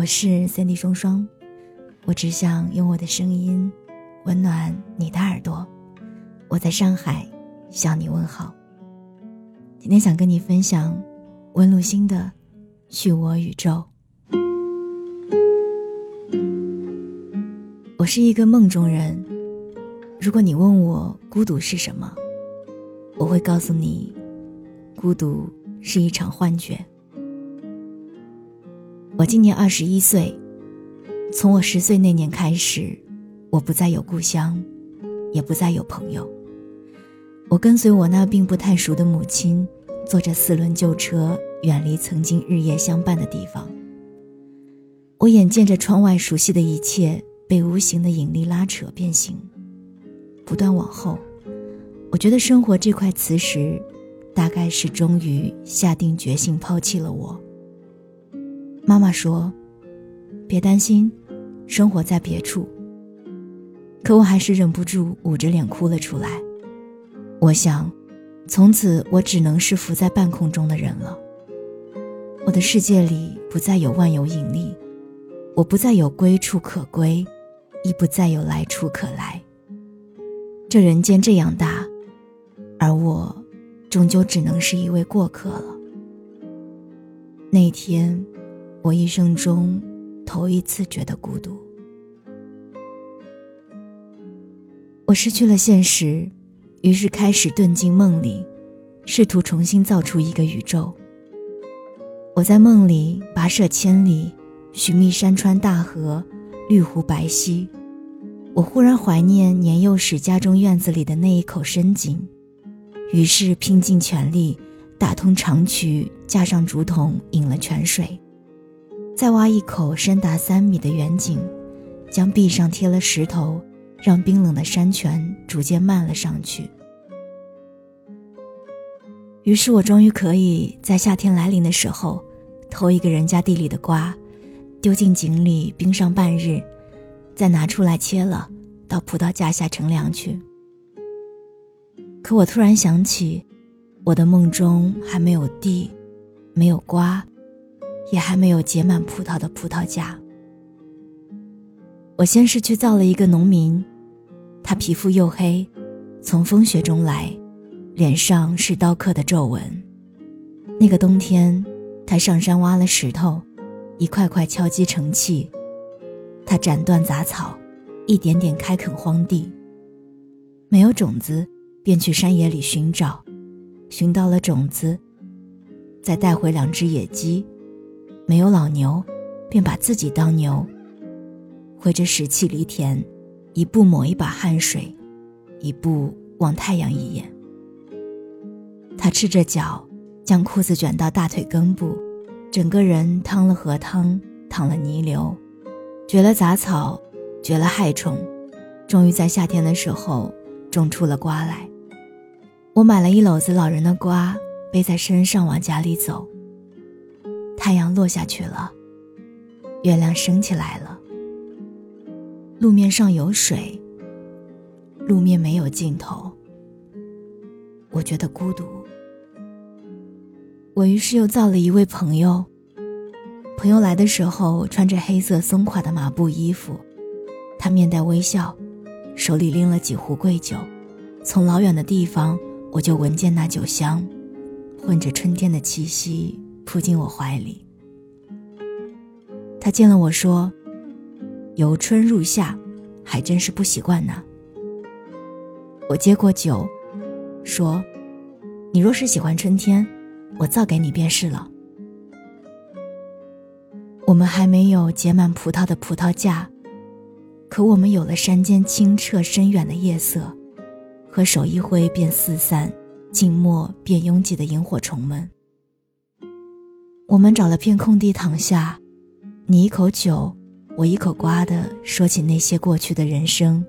我是三 D 双双，我只想用我的声音温暖你的耳朵。我在上海向你问好。今天想跟你分享温露心的《去我宇宙》。我是一个梦中人，如果你问我孤独是什么，我会告诉你，孤独是一场幻觉。我今年二十一岁，从我十岁那年开始，我不再有故乡，也不再有朋友。我跟随我那并不太熟的母亲，坐着四轮旧车，远离曾经日夜相伴的地方。我眼见着窗外熟悉的一切被无形的引力拉扯变形，不断往后。我觉得生活这块磁石，大概是终于下定决心抛弃了我。妈妈说：“别担心，生活在别处。”可我还是忍不住捂着脸哭了出来。我想，从此我只能是浮在半空中的人了。我的世界里不再有万有引力，我不再有归处可归，亦不再有来处可来。这人间这样大，而我，终究只能是一位过客了。那天。我一生中头一次觉得孤独，我失去了现实，于是开始遁进梦里，试图重新造出一个宇宙。我在梦里跋涉千里，寻觅山川大河、绿湖白溪。我忽然怀念年幼时家中院子里的那一口深井，于是拼尽全力打通长渠，架上竹筒引了泉水。再挖一口深达三米的圆井，将壁上贴了石头，让冰冷的山泉逐渐漫了上去。于是我终于可以在夏天来临的时候，偷一个人家地里的瓜，丢进井里冰上半日，再拿出来切了，到葡萄架下乘凉去。可我突然想起，我的梦中还没有地，没有瓜。也还没有结满葡萄的葡萄架。我先是去造了一个农民，他皮肤黝黑，从风雪中来，脸上是刀刻的皱纹。那个冬天，他上山挖了石头，一块块敲击成器。他斩断杂草，一点点开垦荒地。没有种子，便去山野里寻找，寻到了种子，再带回两只野鸡。没有老牛，便把自己当牛。挥着石器犁田，一步抹一把汗水，一步望太阳一眼。他赤着脚，将裤子卷到大腿根部，整个人趟了河汤，淌了泥流，掘了杂草，绝了害虫，终于在夏天的时候种出了瓜来。我买了一篓子老人的瓜，背在身上往家里走。太阳落下去了，月亮升起来了。路面上有水，路面没有尽头。我觉得孤独。我于是又造了一位朋友。朋友来的时候穿着黑色松垮的麻布衣服，他面带微笑，手里拎了几壶贵酒。从老远的地方，我就闻见那酒香，混着春天的气息。扑进我怀里，他见了我说：“由春入夏，还真是不习惯呢。”我接过酒，说：“你若是喜欢春天，我造给你便是了。”我们还没有结满葡萄的葡萄架，可我们有了山间清澈深远的夜色，和手一挥便四散、静默便拥挤的萤火虫们。我们找了片空地躺下，你一口酒，我一口瓜的说起那些过去的人生，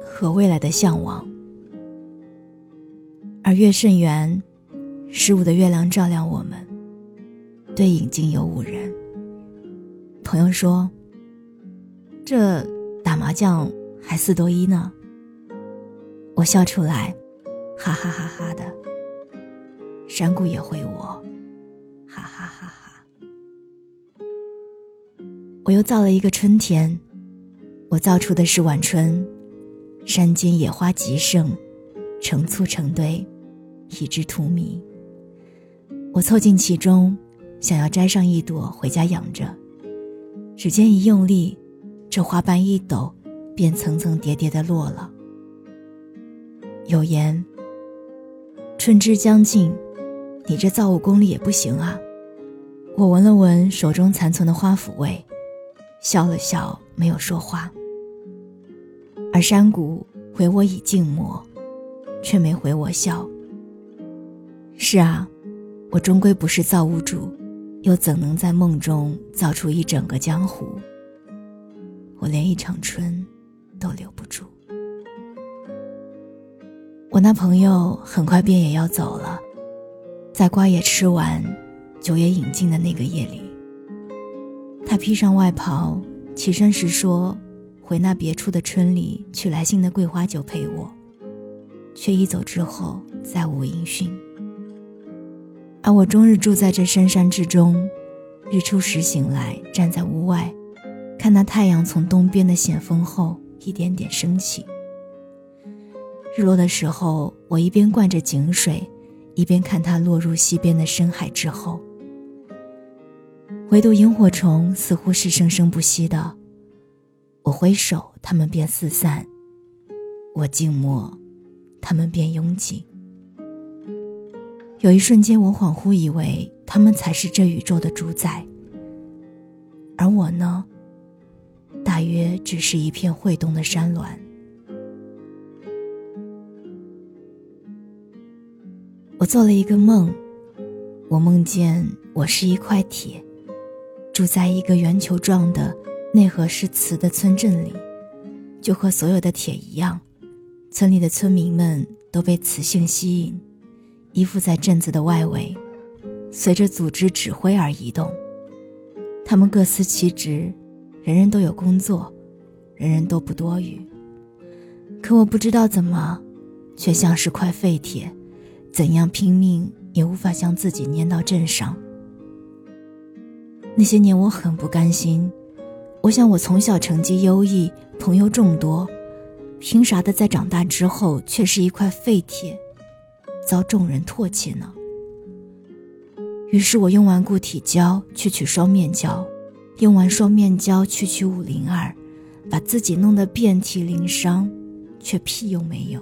和未来的向往。而月甚圆，十五的月亮照亮我们，对影竟有五人。朋友说：“这打麻将还四多一呢。”我笑出来，哈哈哈哈的。山谷也回我。我又造了一个春天，我造出的是晚春，山间野花极盛，成簇成堆，一枝荼蘼。我凑近其中，想要摘上一朵回家养着，指尖一用力，这花瓣一抖，便层层叠叠的落了。有言：“春之将尽，你这造物功力也不行啊。”我闻了闻手中残存的花腐味，笑了笑，没有说话。而山谷回我以静默，却没回我笑。是啊，我终归不是造物主，又怎能在梦中造出一整个江湖？我连一场春都留不住。我那朋友很快便也要走了，在瓜也吃完，酒也饮尽的那个夜里，他披上外袍，起身时说：“回那别处的村里取来新的桂花酒陪我。”却一走之后再无音讯。而我终日住在这深山之中，日出时醒来，站在屋外，看那太阳从东边的险峰后一点点升起。日落的时候，我一边灌着井水，一边看它落入西边的深海之后。唯独萤火虫似乎是生生不息的，我挥手，它们便四散；我静默，它们便拥挤。有一瞬间，我恍惚以为它们才是这宇宙的主宰，而我呢，大约只是一片会动的山峦。我做了一个梦，我梦见我是一块铁，住在一个圆球状的、内核是瓷的村镇里，就和所有的铁一样，村里的村民们都被磁性吸引，依附在镇子的外围，随着组织指挥而移动。他们各司其职，人人都有工作，人人都不多余。可我不知道怎么，却像是块废铁。怎样拼命也无法将自己粘到镇上。那些年我很不甘心，我想我从小成绩优异，朋友众多，凭啥的在长大之后却是一块废铁，遭众人唾弃呢？于是我用完固体胶去取双面胶，用完双面胶去取五零二，把自己弄得遍体鳞伤，却屁用没有。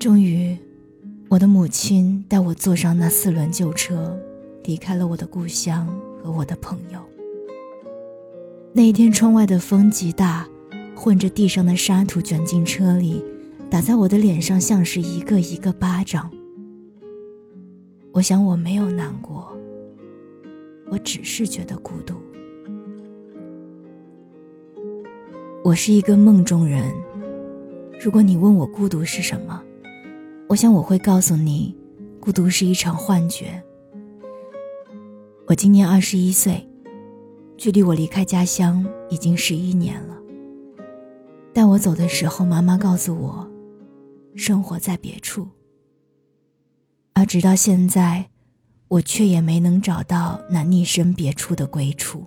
终于，我的母亲带我坐上那四轮旧车，离开了我的故乡和我的朋友。那一天，窗外的风极大，混着地上的沙土卷进车里，打在我的脸上，像是一个一个巴掌。我想我没有难过，我只是觉得孤独。我是一个梦中人。如果你问我孤独是什么？我想我会告诉你，孤独是一场幻觉。我今年二十一岁，距离我离开家乡已经十一年了。带我走的时候，妈妈告诉我，生活在别处。而直到现在，我却也没能找到那逆身别处的归处。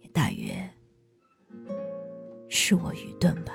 也大约是我愚钝吧。